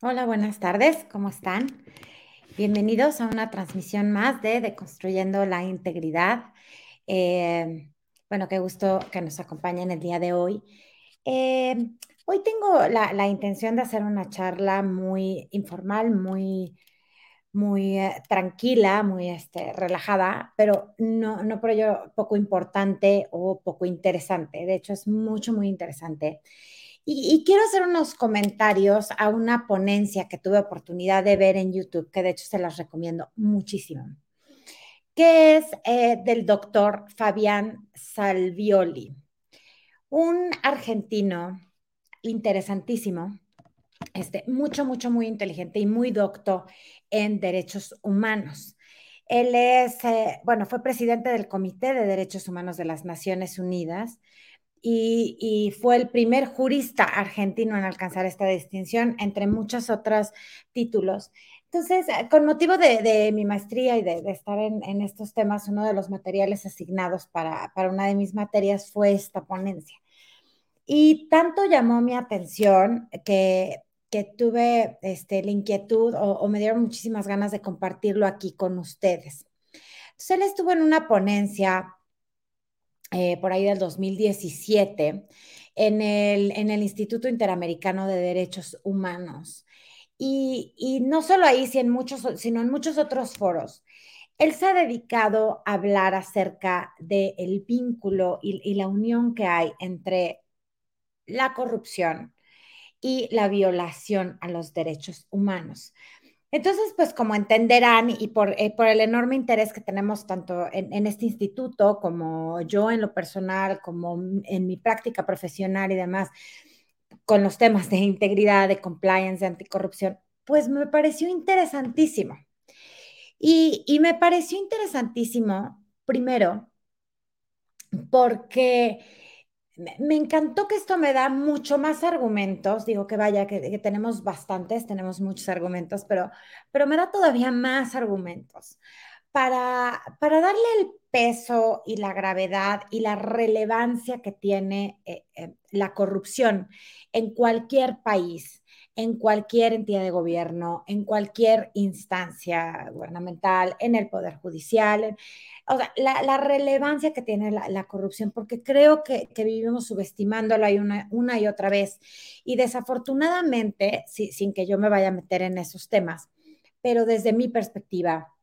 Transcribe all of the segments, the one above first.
Hola, buenas tardes, ¿cómo están? Bienvenidos a una transmisión más de Deconstruyendo la Integridad. Eh, bueno, qué gusto que nos acompañen el día de hoy. Eh, hoy tengo la, la, intención de hacer una charla muy informal, muy, muy eh, tranquila, muy este, relajada, pero no, no por ello poco importante o poco interesante. De hecho, es mucho, muy interesante. Y, quiero hacer unos comentarios a una ponencia que tuve oportunidad de ver en YouTube, que de hecho se las recomiendo muchísimo, que es eh, del doctor Fabián Salvioli, un argentino interesantísimo, este, mucho, mucho, muy inteligente y muy docto en derechos humanos. Él es, eh, bueno, fue presidente del Comité de Derechos Humanos de las Naciones Unidas y, fue el primer jurista argentino en alcanzar esta distinción, entre muchos otros títulos. Entonces, eh, con motivo de, mi maestría y de, estar en, estos temas, uno de los materiales asignados para, una de mis materias fue esta ponencia. Y tanto llamó mi atención que, tuve este, la inquietud o, me dieron muchísimas ganas de compartirlo aquí con ustedes. Entonces, él estuvo en una ponencia eh, por ahí del 2017 en el, en el Instituto Interamericano de Derechos Humanos. Y, no solo ahí, sino en, muchos, sino en muchos otros foros. Él se ha dedicado a hablar acerca del vínculo y, y la unión que hay entre la corrupción y la violación a los derechos humanos. Entonces, pues como entenderán y por, eh, por el enorme interés que tenemos tanto en, este instituto como yo en lo personal, como en mi práctica profesional y demás, con los temas de integridad, de compliance, de anticorrupción, pues me pareció interesantísimo. Y me pareció interesantísimo, primero, porque me encantó que esto me da mucho más argumentos, digo que vaya, que, tenemos bastantes, tenemos muchos argumentos, pero, pero me da todavía más argumentos. Para, para darle el peso y la gravedad y la relevancia que tiene eh, eh, la corrupción en cualquier país en cualquier entidad de gobierno, en cualquier instancia gubernamental, en el Poder Judicial. o sea, la, relevancia que tiene la, corrupción, porque creo que, vivimos subestimándola una, una y otra vez. Y desafortunadamente, sin que yo me vaya a meter en esos temas, pero desde mi perspectiva,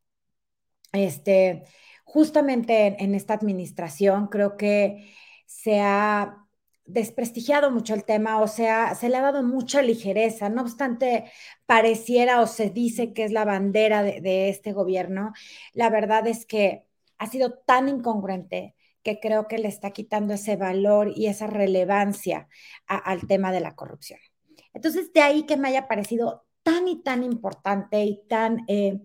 este, justamente en, en esta administración creo que se ha desprestigiado mucho el tema, o sea, se le ha dado mucha ligereza, no obstante pareciera o se dice que es la bandera de, este gobierno, la verdad es que ha sido tan incongruente que creo que le está quitando ese valor y esa relevancia al tema de la corrupción. Entonces, de ahí que me haya parecido tan y tan importante y tan eh,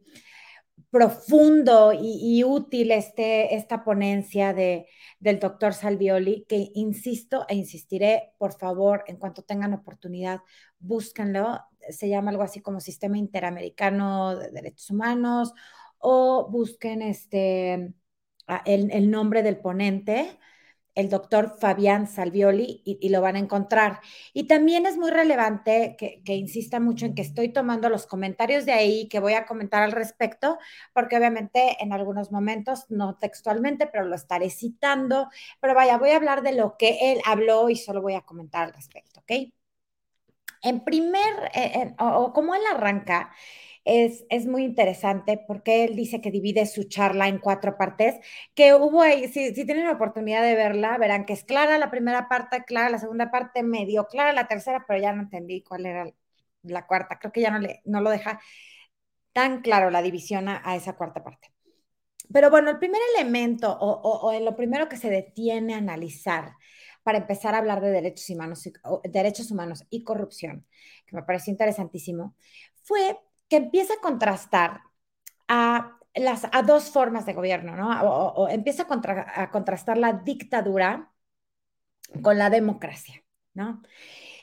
profundo y, útil este, esta ponencia de, del doctor Salvioli, que insisto e insistiré, por favor, en cuanto tengan oportunidad, búsquenlo. Se llama algo así como Sistema Interamericano de Derechos Humanos o busquen este, el, el nombre del ponente el doctor Fabián Salvioli y, lo van a encontrar. Y también es muy relevante que, insista mucho en que estoy tomando los comentarios de ahí que voy a comentar al respecto, porque obviamente en algunos momentos, no textualmente, pero lo estaré citando. Pero vaya, voy a hablar de lo que él habló y solo voy a comentar al respecto, ¿ok? En primer, eh, o como él arranca, es, muy interesante porque él dice que divide su charla en cuatro partes, que hubo ahí, si, tienen la oportunidad de verla, verán que es clara la primera parte, clara la segunda parte, medio clara la tercera, pero ya no entendí cuál era la cuarta. Creo que ya no, le, no lo deja tan claro la división a, esa cuarta parte. Pero bueno, el primer elemento o, o, lo primero que se detiene a analizar para empezar a hablar de derechos humanos, derechos humanos y corrupción, que me pareció interesantísimo, fue que empieza a contrastar a, las, a dos formas de gobierno, ¿no? O, empieza a, a, contrastar la dictadura con la democracia, ¿no?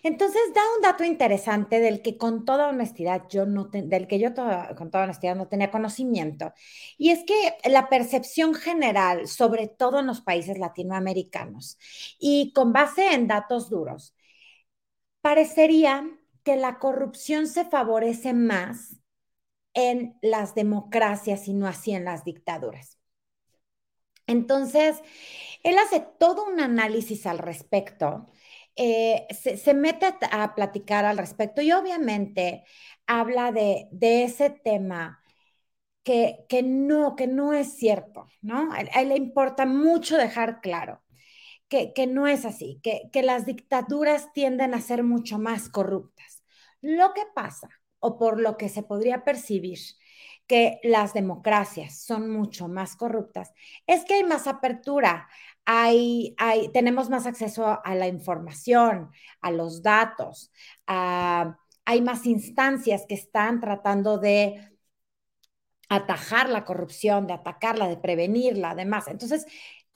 Entonces da un dato interesante del que con toda honestidad yo no, del que yo con toda honestidad no tenía conocimiento. Y es que la percepción general, sobre todo en los países latinoamericanos, y con base en datos duros, parecería que la corrupción se favorece más en las democracias y no así en las dictaduras. Entonces, él hace todo un análisis al respecto, eh, se, mete a, platicar al respecto y obviamente habla de, ese tema que, que, no, que no es cierto, ¿no? A, él le importa mucho dejar claro que, que no es así, que, que las dictaduras tienden a ser mucho más corruptas. Lo que pasa, o por lo que se podría percibir, que las democracias son mucho más corruptas, es que hay más apertura, hay, hay, tenemos más acceso a la información, a los datos, hay más instancias que están tratando de atajar la corrupción, de atacarla, de prevenirla, además. Entonces,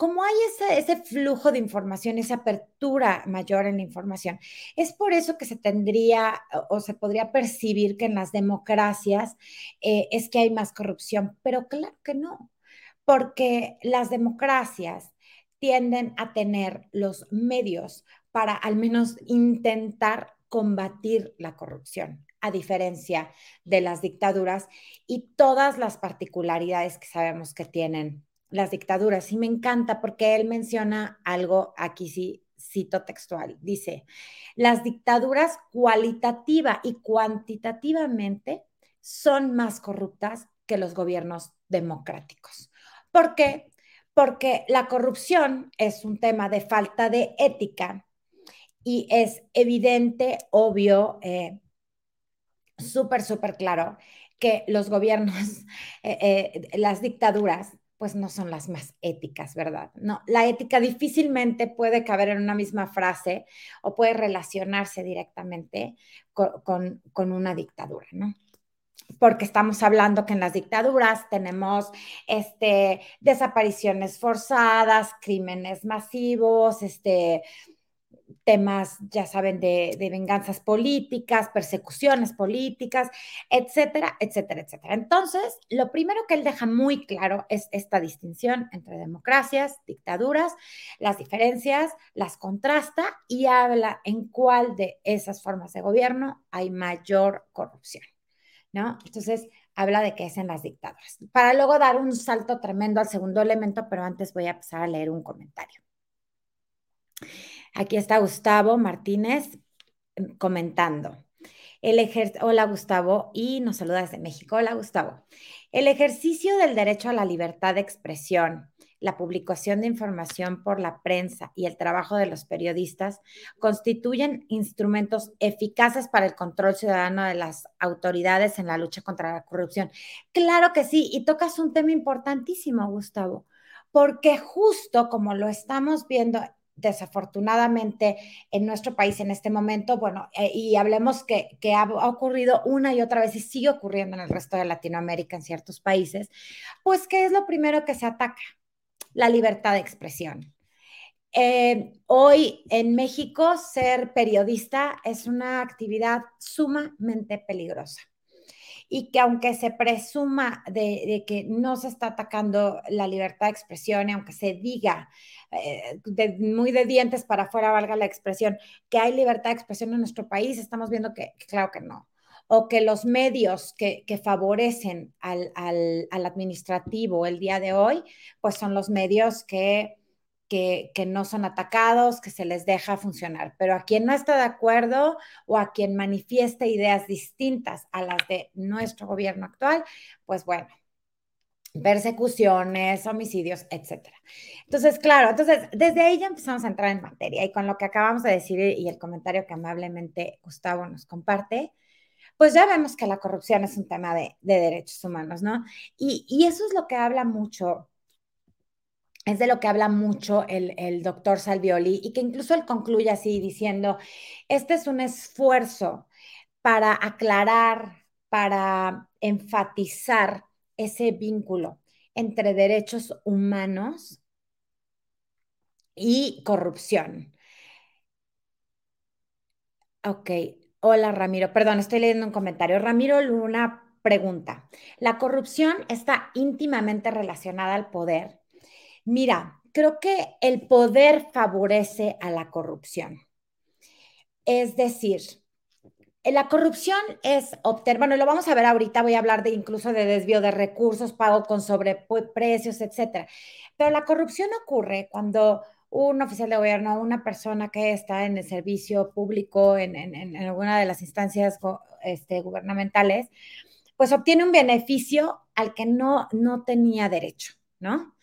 como hay ese, flujo de información, esa apertura mayor en la información, es por eso que se tendría o, se podría percibir que en las democracias eh, es que hay más corrupción, pero claro que no, porque las democracias tienden a tener los medios para al menos intentar combatir la corrupción, a diferencia de las dictaduras y todas las particularidades que sabemos que tienen las dictaduras. Y me encanta porque él menciona algo, aquí sí cito textual, dice, las dictaduras cualitativa y cuantitativamente son más corruptas que los gobiernos democráticos. ¿Por qué? Porque la corrupción es un tema de falta de ética y es evidente, obvio, eh, súper, súper claro que los gobiernos, eh, eh, las dictaduras pues no son las más éticas, ¿verdad? No, la ética difícilmente puede caber en una misma frase o puede relacionarse directamente con, una dictadura, ¿no? porque estamos hablando que en las dictaduras tenemos este, desapariciones forzadas, crímenes masivos, este, temas, ya saben, de, venganzas políticas, persecuciones políticas, etcétera, etcétera, etcétera. Entonces, lo primero que él deja muy claro es esta distinción entre democracias, dictaduras, las diferencias, las contrasta y habla en cuál de esas formas de gobierno hay mayor corrupción, ¿no? Entonces, habla de que es en las dictaduras. Para luego dar un salto tremendo al segundo elemento, pero antes voy a pasar a leer un comentario. Aquí está Gustavo Martínez em, comentando. El Hola Gustavo y nos saluda desde México. Hola Gustavo. El ejercicio del derecho a la libertad de expresión, la publicación de información por la prensa y el trabajo de los periodistas constituyen instrumentos eficaces para el control ciudadano de las autoridades en la lucha contra la corrupción. Claro que sí, y tocas un tema importantísimo, Gustavo, porque justo como lo estamos viendo desafortunadamente en nuestro país en este momento, bueno, eh, y hablemos que, ha, ocurrido una y otra vez y sigue ocurriendo en el resto de Latinoamérica, en ciertos países, pues ¿qué es lo primero que se ataca? La libertad de expresión. Eh, hoy en México ser periodista es una actividad sumamente peligrosa y que aunque se presuma de, que no se está atacando la libertad de expresión y aunque se diga eh, muy de dientes para afuera, valga la expresión, que hay libertad de expresión en nuestro país, estamos viendo que, claro que no. O que los medios que, favorecen al, al administrativo el día de hoy, pues son los medios que que, no son atacados, que se les deja funcionar. Pero a quien no está de acuerdo o a quien manifieste ideas distintas a las de nuestro gobierno actual, pues bueno, persecuciones, homicidios, etcétera. Entonces, claro, entonces desde ahí ya empezamos a entrar en materia y con lo que acabamos de decir y el comentario que amablemente Gustavo nos comparte, pues ya vemos que la corrupción es un tema de, derechos humanos, ¿no? Y, y, eso es lo que habla mucho es de lo que habla mucho el, doctor Salvioli y que incluso él concluye así diciendo, este es un esfuerzo para aclarar, para enfatizar ese vínculo entre derechos humanos y corrupción. Ok, hola Ramiro, perdón, estoy leyendo un comentario. Ramiro Luna pregunta, ¿la corrupción está íntimamente relacionada al poder? Mira, creo que el poder favorece a la corrupción. Es decir, la corrupción es obtener, bueno, lo vamos a ver ahorita, voy a hablar de incluso de desvío de recursos, pago con sobreprecios, etcétera. Pero la corrupción ocurre cuando un oficial de gobierno, una persona que está en el servicio público, en, alguna de las instancias este, gubernamentales, pues obtiene un beneficio al que no, no tenía derecho, ¿no?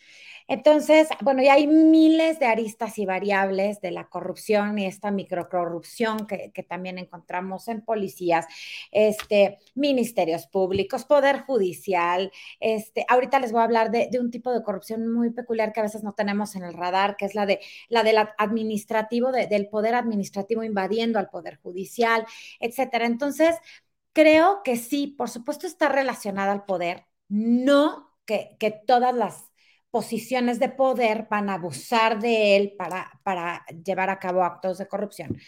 Entonces, bueno, y hay miles de aristas y variables de la corrupción y esta microcorrupción que, que también encontramos en policías, este, ministerios públicos, poder judicial. Este, ahorita les voy a hablar de, un tipo de corrupción muy peculiar que a veces no tenemos en el radar, que es la de la del administrativo, de, del poder administrativo invadiendo al poder judicial, etcétera. Entonces, creo que sí, por supuesto está relacionada al poder, no que, que todas las posiciones de poder van a abusar de él para, para llevar a cabo actos de corrupción,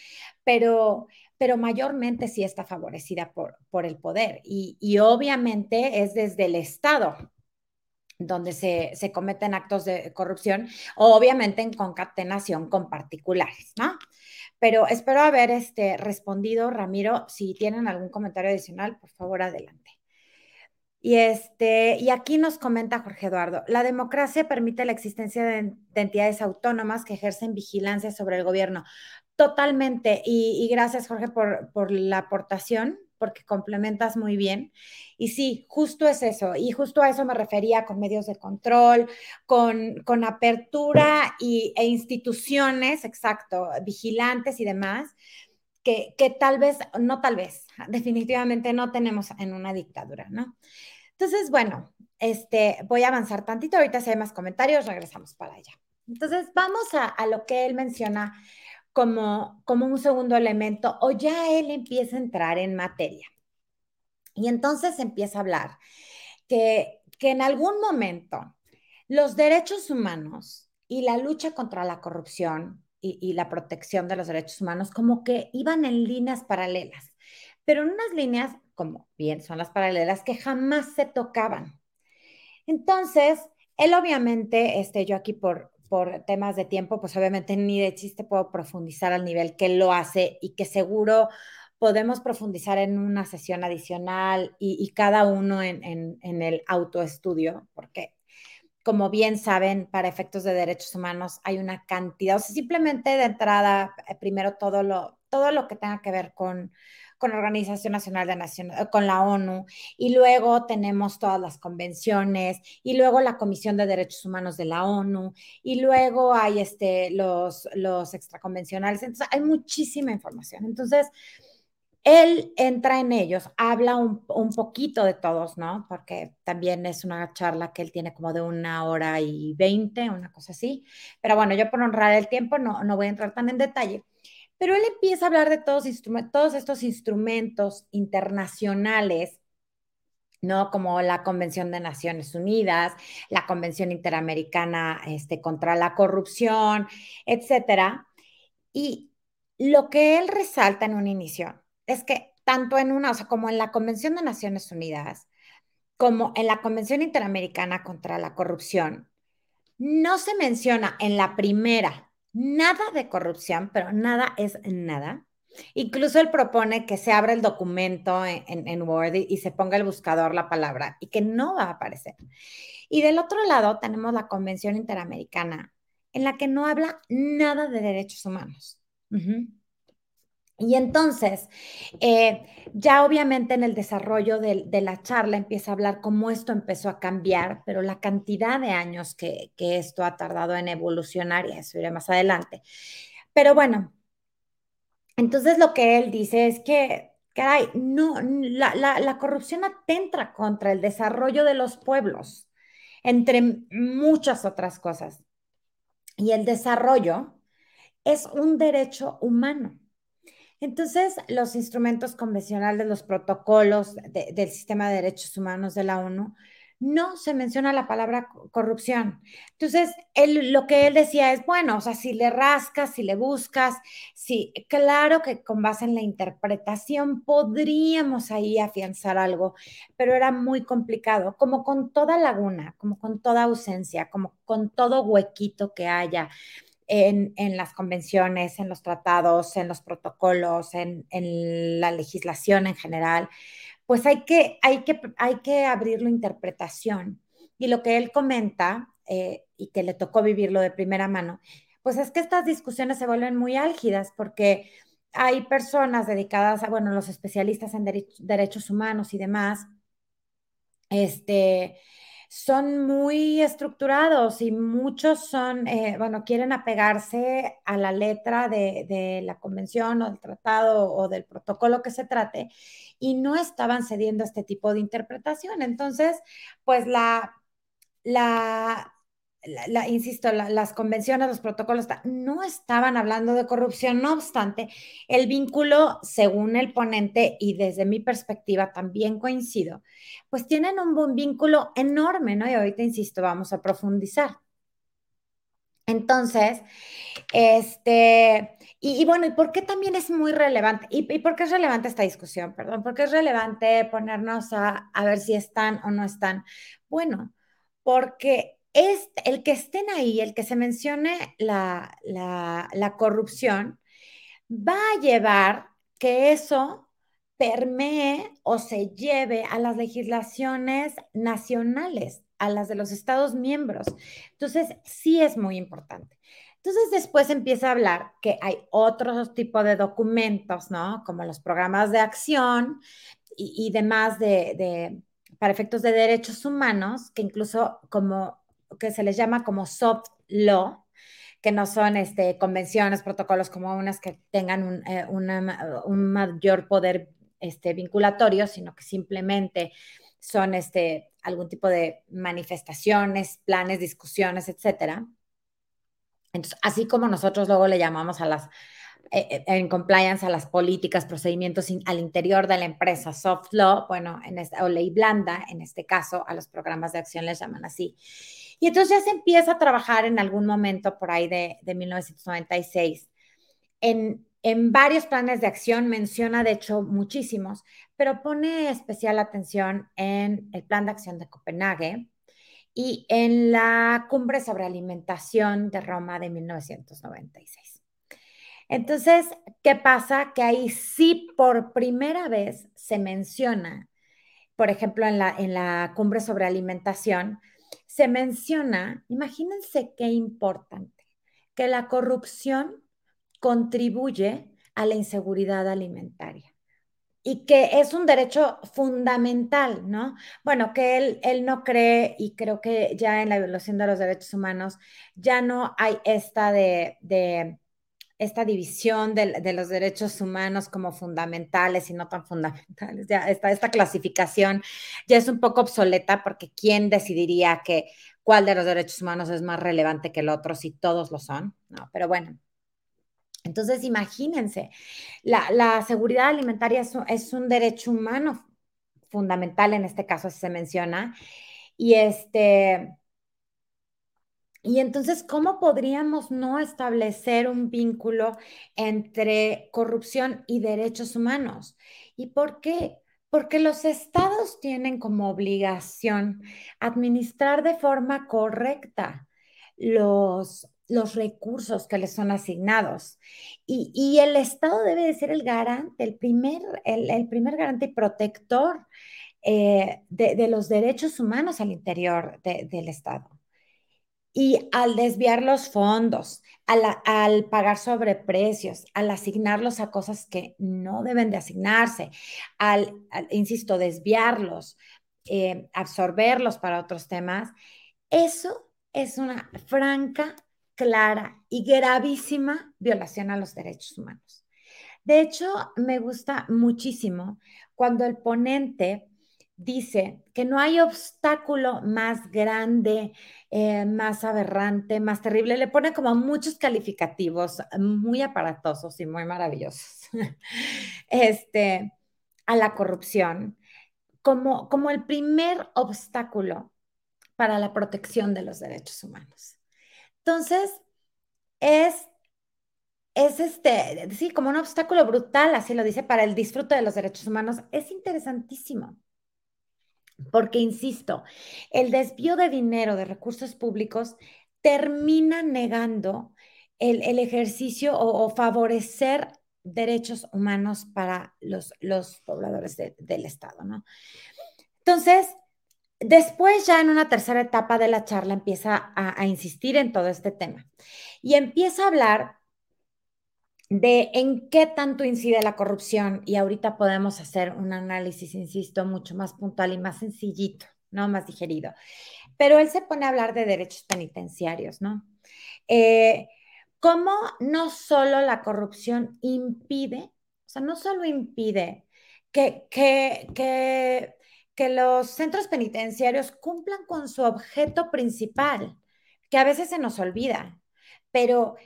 pero, pero mayormente sí está favorecida por, por el poder y, y obviamente es desde el Estado donde se, se, cometen actos de corrupción, obviamente en concatenación con particulares, ¿no? Pero espero haber este, respondido, Ramiro. Si tienen algún comentario adicional, por favor, adelante. Y, este, y aquí nos comenta Jorge Eduardo, la democracia permite la existencia de, entidades autónomas que ejercen vigilancia sobre el gobierno. Totalmente. Y, gracias, Jorge, por, por, la aportación, porque complementas muy bien. Y sí, justo es eso. Y justo a eso me refería con medios de control, con, con apertura y, e instituciones, exacto, vigilantes y demás, que, que tal vez, no tal vez, definitivamente no tenemos en una dictadura, ¿no? Entonces, bueno, este, voy a avanzar tantito, ahorita si hay más comentarios, regresamos para allá. Entonces, vamos a, a lo que él menciona como, como un segundo elemento, o ya él empieza a entrar en materia. Y entonces empieza a hablar que, que en algún momento los derechos humanos y la lucha contra la corrupción y, la protección de los derechos humanos como que iban en líneas paralelas, pero en unas líneas, como bien son las paralelas, que jamás se tocaban. Entonces, él obviamente, este, yo aquí por, por temas de tiempo, pues obviamente ni de chiste puedo profundizar al nivel que lo hace y que seguro podemos profundizar en una sesión adicional y, cada uno en, en, en el autoestudio, porque como bien saben, para efectos de derechos humanos hay una cantidad, o sea, simplemente de entrada, eh, primero todo lo, todo lo que tenga que ver con, con la Organización Nacional de Naciones, con la ONU, y luego tenemos todas las convenciones, y luego la Comisión de Derechos Humanos de la ONU, y luego hay este, los, los extraconvencionales. Entonces, hay muchísima información. Entonces, él entra en ellos, habla un, un, poquito de todos, ¿no? Porque también es una charla que él tiene como de una hora y veinte, una cosa así. Pero bueno, yo por honrar el tiempo no, no voy a entrar tan en detalle. Pero él empieza a hablar de todos, todos estos instrumentos internacionales ¿no? Como la Convención de Naciones Unidas, la Convención Interamericana este, contra la Corrupción, etcétera. Y lo que él resalta en un inicio es que tanto en una, o sea, como en la Convención de Naciones Unidas, como en la Convención Interamericana contra la Corrupción, no se menciona en la primera nada de corrupción, pero nada es nada. Incluso él propone que se abra el documento en, Word y, se ponga el buscador la palabra y que no va a aparecer. Y del otro lado tenemos la Convención Interamericana, en la que no habla nada de derechos humanos. Uh. Y entonces, eh, ya obviamente en el desarrollo de, la charla empieza a hablar cómo esto empezó a cambiar, pero la cantidad de años que, esto ha tardado en evolucionar, y eso iré más adelante. Pero bueno, entonces lo que él dice es que, caray, no, la, la, la corrupción atenta contra el desarrollo de los pueblos, entre muchas otras cosas. Y el desarrollo es un derecho humano. Entonces, los instrumentos convencionales, los protocolos de, del sistema de derechos humanos de la ONU, no se menciona la palabra corrupción. Entonces, él, lo que él decía es, bueno, o sea, si le rascas, si le buscas, sí, claro que con base en la interpretación podríamos ahí afianzar algo, pero era muy complicado, como con toda laguna, como con toda ausencia, como con todo huequito que haya en, las convenciones, en los tratados, en los protocolos, en, la legislación en general, pues hay que, hay que, hay que abrir la interpretación. Y lo que él comenta, eh, y que le tocó vivirlo de primera mano, pues es que estas discusiones se vuelven muy álgidas porque hay personas dedicadas a, bueno, los especialistas en derechos humanos y demás, este, son muy estructurados y muchos son, eh, bueno, quieren apegarse a la letra de, de, la convención o del tratado o del protocolo que se trate y no estaban cediendo a este tipo de interpretación. Entonces, pues la, la, insisto, las convenciones, los protocolos, no estaban hablando de corrupción. No obstante, el vínculo, según el ponente y desde mi perspectiva también coincido, pues tienen un buen vínculo enorme, ¿no? Y ahorita, insisto, vamos a profundizar. Entonces, este, y, bueno, ¿y por qué también es muy relevante? ¿Y, por qué es relevante esta discusión? Perdón, ¿por qué es relevante ponernos a, a ver si están o no están? Bueno, porque es, el que estén ahí, el que se mencione la, la, corrupción, va a llevar que eso permee o se lleve a las legislaciones nacionales, a las de los Estados miembros. Entonces, sí es muy importante. Entonces, después empieza a hablar que hay otros tipos de documentos, ¿no? Como los programas de acción y, demás de, de, para efectos de derechos humanos, que incluso como que se les llama como soft law, que no son este, convenciones, protocolos como unas que tengan un, eh, un mayor poder este, vinculatorio, sino que simplemente son este, algún tipo de manifestaciones, planes, discusiones, etcétera. Entonces, así como nosotros luego le llamamos a las eh, eh, en compliance a las políticas, procedimientos al interior de la empresa, soft law, bueno, en esta, o ley blanda, en este caso, a los programas de acción les llaman así. Y entonces ya se empieza a trabajar en algún momento por ahí de, 1996 en, en varios planes de acción, menciona de hecho muchísimos, pero pone especial atención en el plan de acción de Copenhague y en la cumbre sobre alimentación de Roma de 1996. Entonces, ¿qué pasa? Que ahí sí por primera vez se menciona, por ejemplo, en la, en la cumbre sobre alimentación, se menciona, imagínense qué importante, que la corrupción contribuye a la inseguridad alimentaria y que es un derecho fundamental, ¿no? Bueno, que él, él no cree y creo que ya en la evaluación de los derechos humanos ya no hay esta de esta división de, los derechos humanos como fundamentales y no tan fundamentales. Ya esta, esta clasificación ya es un poco obsoleta porque ¿quién decidiría que cuál de los derechos humanos es más relevante que el otro si todos lo son? No, pero bueno. Entonces, imagínense, la, seguridad alimentaria es un derecho humano fundamental, en este caso se menciona, y este, y entonces, ¿cómo podríamos no establecer un vínculo entre corrupción y derechos humanos? ¿Y por qué? Porque los estados tienen como obligación administrar de forma correcta los, los recursos que les son asignados. Y, el Estado debe de ser el garante, el primer, el, primer garante y protector eh, de, los derechos humanos al interior del Estado. Y al desviar los fondos, al, pagar sobreprecios, al asignarlos a cosas que no deben de asignarse, al, insisto, desviarlos, eh, absorberlos para otros temas, eso es una franca, clara y gravísima violación a los derechos humanos. De hecho, me gusta muchísimo cuando el ponente dice que no hay obstáculo más grande, eh, más aberrante, más terrible. Le pone como muchos calificativos muy aparatosos y muy maravillosos este, a la corrupción como, como el primer obstáculo para la protección de los derechos humanos. Entonces, es, es este, sí, como un obstáculo brutal, así lo dice, para el disfrute de los derechos humanos. Es interesantísimo. Porque, insisto, el desvío de dinero de recursos públicos termina negando el, ejercicio o, favorecer derechos humanos para los, los pobladores del Estado, ¿no? Entonces, después ya en una tercera etapa de la charla empieza a, insistir en todo este tema y empieza a hablar de en qué tanto incide la corrupción y ahorita podemos hacer un análisis, insisto, mucho más puntual y más sencillito, ¿no? Más digerido. Pero él se pone a hablar de derechos penitenciarios, ¿no? Eh, cómo no solo la corrupción impide, o sea, no solo impide que, que, que, que los centros penitenciarios cumplan con su objeto principal, que a veces se nos olvida, pero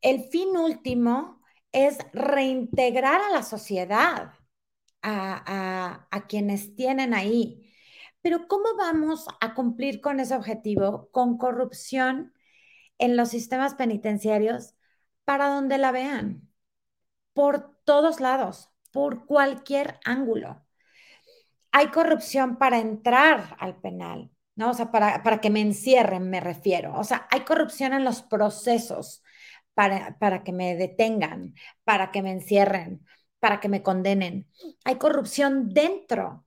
el fin último es reintegrar a la sociedad, a, a, quienes tienen ahí. Pero ¿cómo vamos a cumplir con ese objetivo? Con corrupción en los sistemas penitenciarios para donde la vean, por todos lados, por cualquier ángulo. Hay corrupción para entrar al penal, ¿no? O sea, para, para que me encierren, me refiero. O sea, hay corrupción en los procesos para, para que me detengan, para que me encierren, para que me condenen. Hay corrupción dentro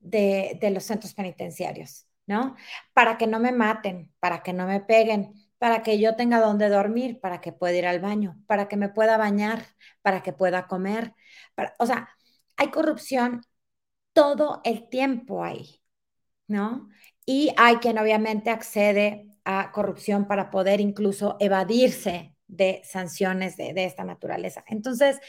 de, de los centros penitenciarios, ¿no? Para que no me maten, para que no me peguen, para que yo tenga donde dormir, para que pueda ir al baño, para que me pueda bañar, para que pueda comer. o sea, hay corrupción todo el tiempo ahí, ¿no? Y hay quien obviamente accede a corrupción para poder incluso evadirse de sanciones de, de esta naturaleza. Entonces,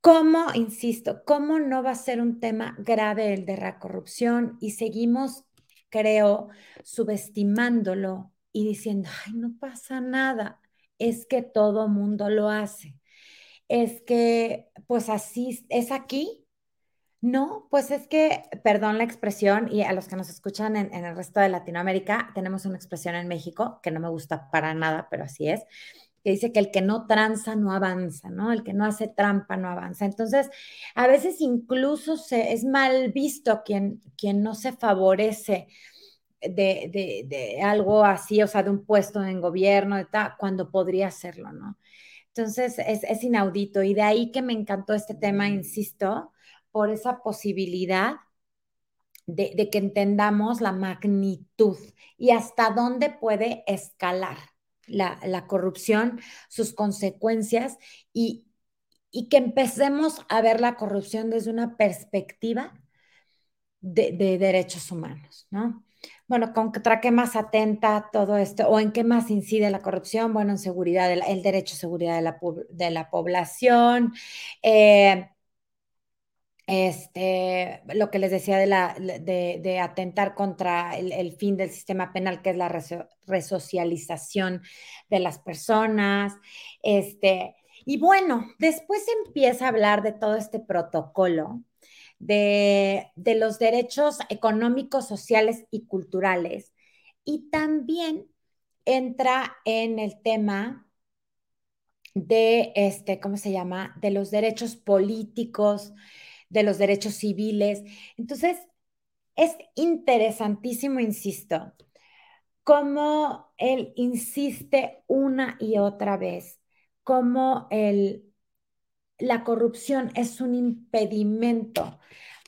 ¿cómo, insisto, cómo no va a ser un tema grave el de la corrupción y seguimos, creo, subestimándolo y diciendo, ay, no pasa nada, es que todo mundo lo hace. Es que, pues así, es aquí. No, pues es que, perdón la expresión, y a los que nos escuchan en, en, el resto de Latinoamérica, tenemos una expresión en México que no me gusta para nada, pero así es, que dice que el que no tranza no avanza, ¿no? El que no hace trampa no avanza. Entonces, a veces incluso se, es mal visto quien, quien no se favorece de, de, algo así, o sea, de un puesto en gobierno, de tal, cuando podría hacerlo, ¿no? Entonces, es, es inaudito y de ahí que me encantó este tema, insisto, por esa posibilidad de, que entendamos la magnitud y hasta dónde puede escalar la, la corrupción, sus consecuencias y, y, que empecemos a ver la corrupción desde una perspectiva de, de derechos humanos, ¿no? Bueno, ¿contra qué más atenta todo esto? ¿O en qué más incide la corrupción? Bueno, en seguridad, el, derecho a seguridad de la, de la población, eh, este, lo que les decía de, atentar contra el, fin del sistema penal, que es la resocialización de las personas. Este, y bueno, después empieza a hablar de todo este protocolo de, los derechos económicos, sociales y culturales. Y también entra en el tema de, este, ¿cómo se llama? De los derechos políticos, de los derechos civiles. Entonces, es interesantísimo, insisto, cómo él insiste una y otra vez, cómo el, la corrupción es un impedimento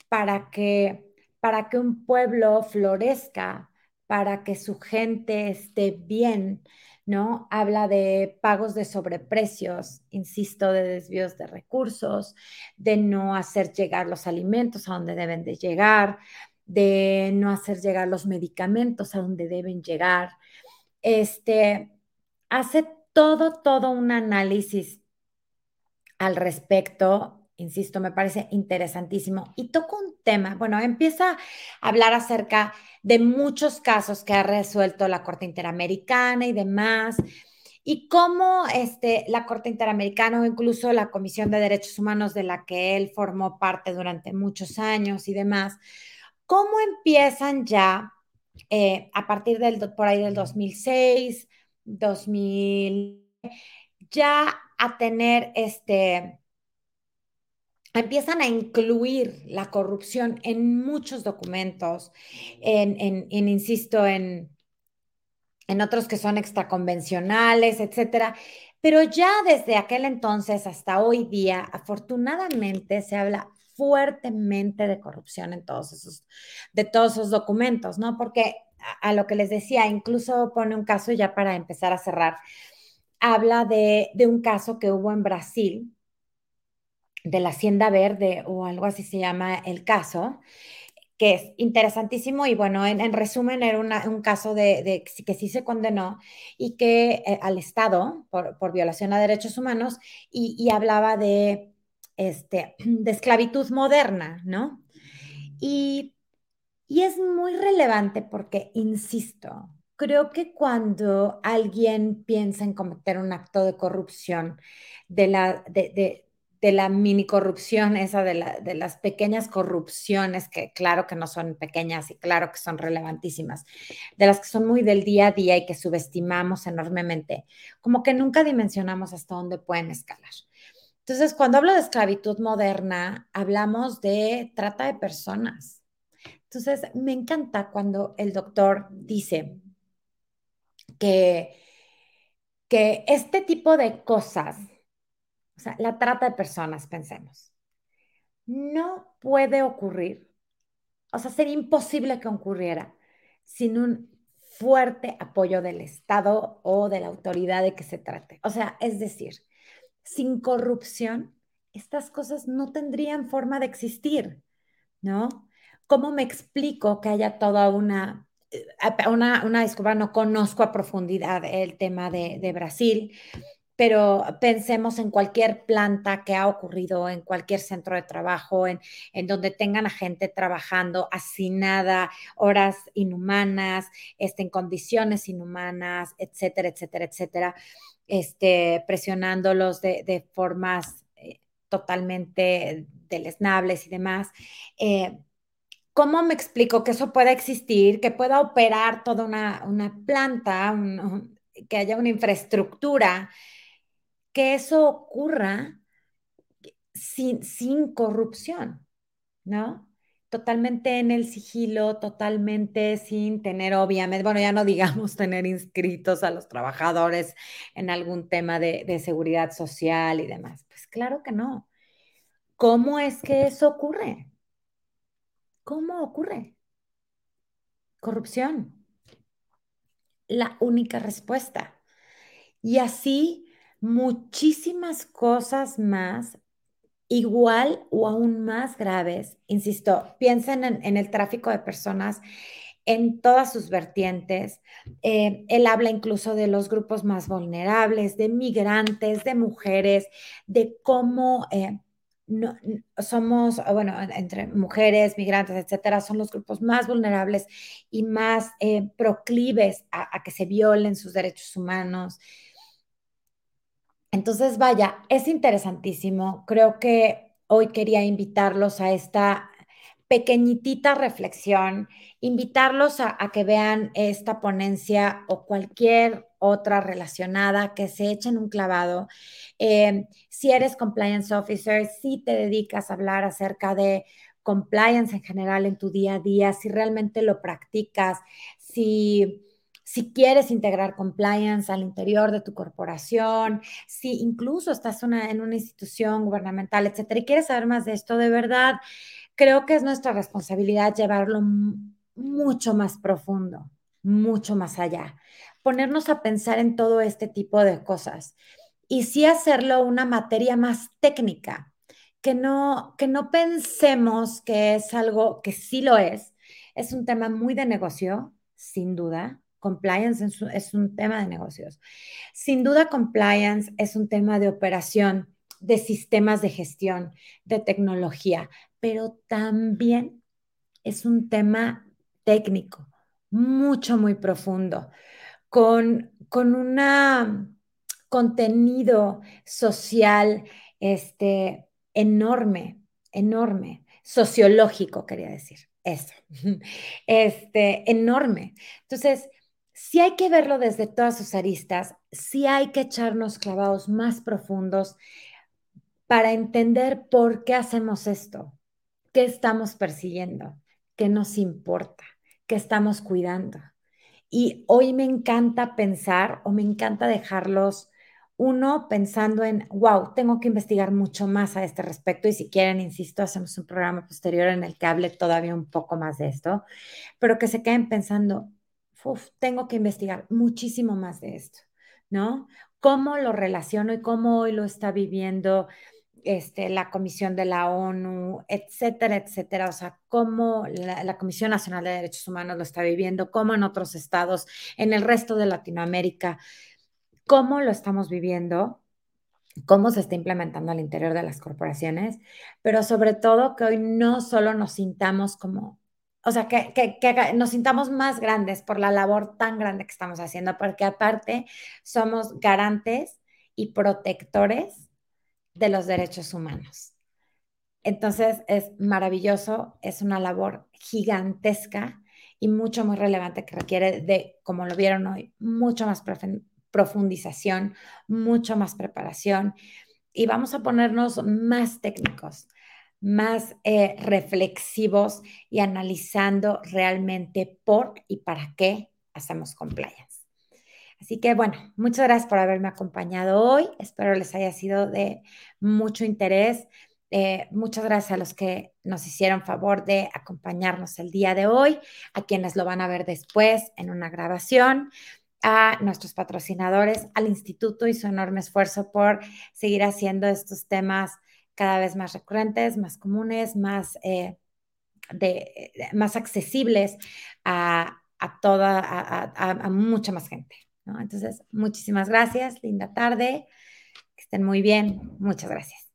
para que, para que un pueblo florezca, para que su gente esté bien, ¿no? Habla de pagos de sobreprecios, insisto, de desvíos de recursos, de no hacer llegar los alimentos a donde deben de llegar, de no hacer llegar los medicamentos a donde deben llegar. Este, hace todo, todo un análisis al respecto, insisto, me parece interesantísimo. Y toco un tema, bueno, empieza a hablar acerca de muchos casos que ha resuelto la Corte Interamericana y demás, y cómo este, la Corte Interamericana o incluso la Comisión de Derechos Humanos de la que él formó parte durante muchos años y demás, cómo empiezan ya eh, a partir del, por ahí del 2006, 2000, ya a tener este, empiezan a incluir la corrupción en muchos documentos, en, insisto, en, en otros que son extraconvencionales, etcétera. Pero ya desde aquel entonces hasta hoy día, afortunadamente se habla fuertemente de corrupción en todos esos, de todos esos documentos, ¿no? Porque a, lo que les decía, incluso pone un caso ya para empezar a cerrar, habla de, de un caso que hubo en Brasil, de la Hacienda Verde o algo así se llama el caso, que es interesantísimo y bueno, en, resumen era un caso de, que sí se condenó y que eh, al Estado por, violación a derechos humanos y, hablaba de, este, esclavitud moderna, ¿no? Y, y es muy relevante porque, insisto, creo que cuando alguien piensa en cometer un acto de corrupción, de la, de la mini corrupción, esa de, las pequeñas corrupciones, que claro que no son pequeñas y claro que son relevantísimas, de las que son muy del día a día y que subestimamos enormemente, como que nunca dimensionamos hasta dónde pueden escalar. Entonces, cuando hablo de esclavitud moderna, hablamos de trata de personas. Entonces, me encanta cuando el doctor dice que, que este tipo de cosas o sea, la trata de personas, pensemos. No puede ocurrir, o sea, sería imposible que ocurriera sin un fuerte apoyo del Estado o de la autoridad de que se trate. O sea, es decir, sin corrupción, estas cosas no tendrían forma de existir, ¿no? ¿Cómo me explico que haya toda una, eh, una, una disculpa, no conozco a profundidad el tema de, de Brasil, pero pensemos en cualquier planta que ha ocurrido, en cualquier centro de trabajo, en, donde tengan a gente trabajando nada, horas inhumanas, este, en condiciones inhumanas, etcétera, etcétera, etcétera, este, presionándolos de, formas eh, totalmente deleznables y demás. Eh, ¿Cómo me explico que eso pueda existir, que pueda operar toda una planta, que haya una infraestructura que eso ocurra sin, sin corrupción, ¿no? Totalmente en el sigilo, totalmente sin tener, obviamente, bueno, ya no digamos tener inscritos a los trabajadores en algún tema de, de seguridad social y demás. Pues claro que no. ¿Cómo es que eso ocurre? ¿Cómo ocurre? Corrupción. La única respuesta. Y así muchísimas cosas más igual o aún más graves. Insisto, piensen en, el tráfico de personas en todas sus vertientes. Eh, él habla incluso de los grupos más vulnerables, de migrantes, de mujeres, de cómo eh, no, somos, bueno, entre mujeres, migrantes, etcétera, son los grupos más vulnerables y más eh, proclives a que se violen sus derechos humanos. Entonces, vaya, es interesantísimo. Creo que hoy quería invitarlos a esta pequeñitita reflexión, invitarlos a, que vean esta ponencia o cualquier otra relacionada, que se echen un clavado. Eh, si eres compliance officer, si te dedicas a hablar acerca de compliance en general en tu día a día, si realmente lo practicas, si si quieres integrar compliance al interior de tu corporación, si incluso estás en una institución gubernamental, etcétera, y quieres saber más de esto, de verdad, creo que es nuestra responsabilidad llevarlo mucho más profundo, mucho más allá, ponernos a pensar en todo este tipo de cosas y sí hacerlo una materia más técnica, que no, que no pensemos que es algo que sí lo es, es un tema muy de negocio, sin duda, Compliance es un tema de negocios. Sin duda, compliance es un tema de operación, de sistemas de gestión, de tecnología, pero también es un tema técnico, mucho, muy profundo, con, con un contenido social este, enorme, enorme, sociológico, quería decir. Eso, este, enorme. Entonces, si hay que verlo desde todas sus aristas, si hay que echarnos clavados más profundos para entender por qué hacemos esto, qué estamos persiguiendo, qué nos importa, qué estamos cuidando. Y hoy me encanta pensar o me encanta dejarlos, uno, pensando en, wow, tengo que investigar mucho más a este respecto y si quieren, insisto, hacemos un programa posterior en el que hable todavía un poco más de esto, pero que se queden pensando, uf, tengo que investigar muchísimo más de esto, ¿no? ¿Cómo lo relaciono y cómo hoy lo está viviendo? Este, la Comisión de la ONU, etcétera, etcétera. O sea, cómo la, la, Comisión Nacional de Derechos Humanos lo está viviendo, cómo en otros estados, en el resto de Latinoamérica, cómo lo estamos viviendo, cómo se está implementando al interior de las corporaciones, pero sobre todo que hoy no solo nos sintamos como, o sea, que, que, que nos sintamos más grandes por la labor tan grande que estamos haciendo, porque aparte somos garantes y protectores de los derechos humanos. Entonces es maravilloso, es una labor gigantesca y mucho, muy relevante que requiere de, como lo vieron hoy, mucho más profundización, mucho más preparación y vamos a ponernos más técnicos, más eh, reflexivos y analizando realmente por y para qué hacemos compliance. Así que bueno, muchas gracias por haberme acompañado hoy. Espero les haya sido de mucho interés. Eh, muchas gracias a los que nos hicieron favor de acompañarnos el día de hoy, a quienes lo van a ver después en una grabación, a nuestros patrocinadores, al instituto y su enorme esfuerzo por seguir haciendo estos temas cada vez más recurrentes, más comunes, más, eh, de, más accesibles a, a toda, a, a mucha más gente. ¿no? Entonces, muchísimas gracias, linda tarde, que estén muy bien, muchas gracias.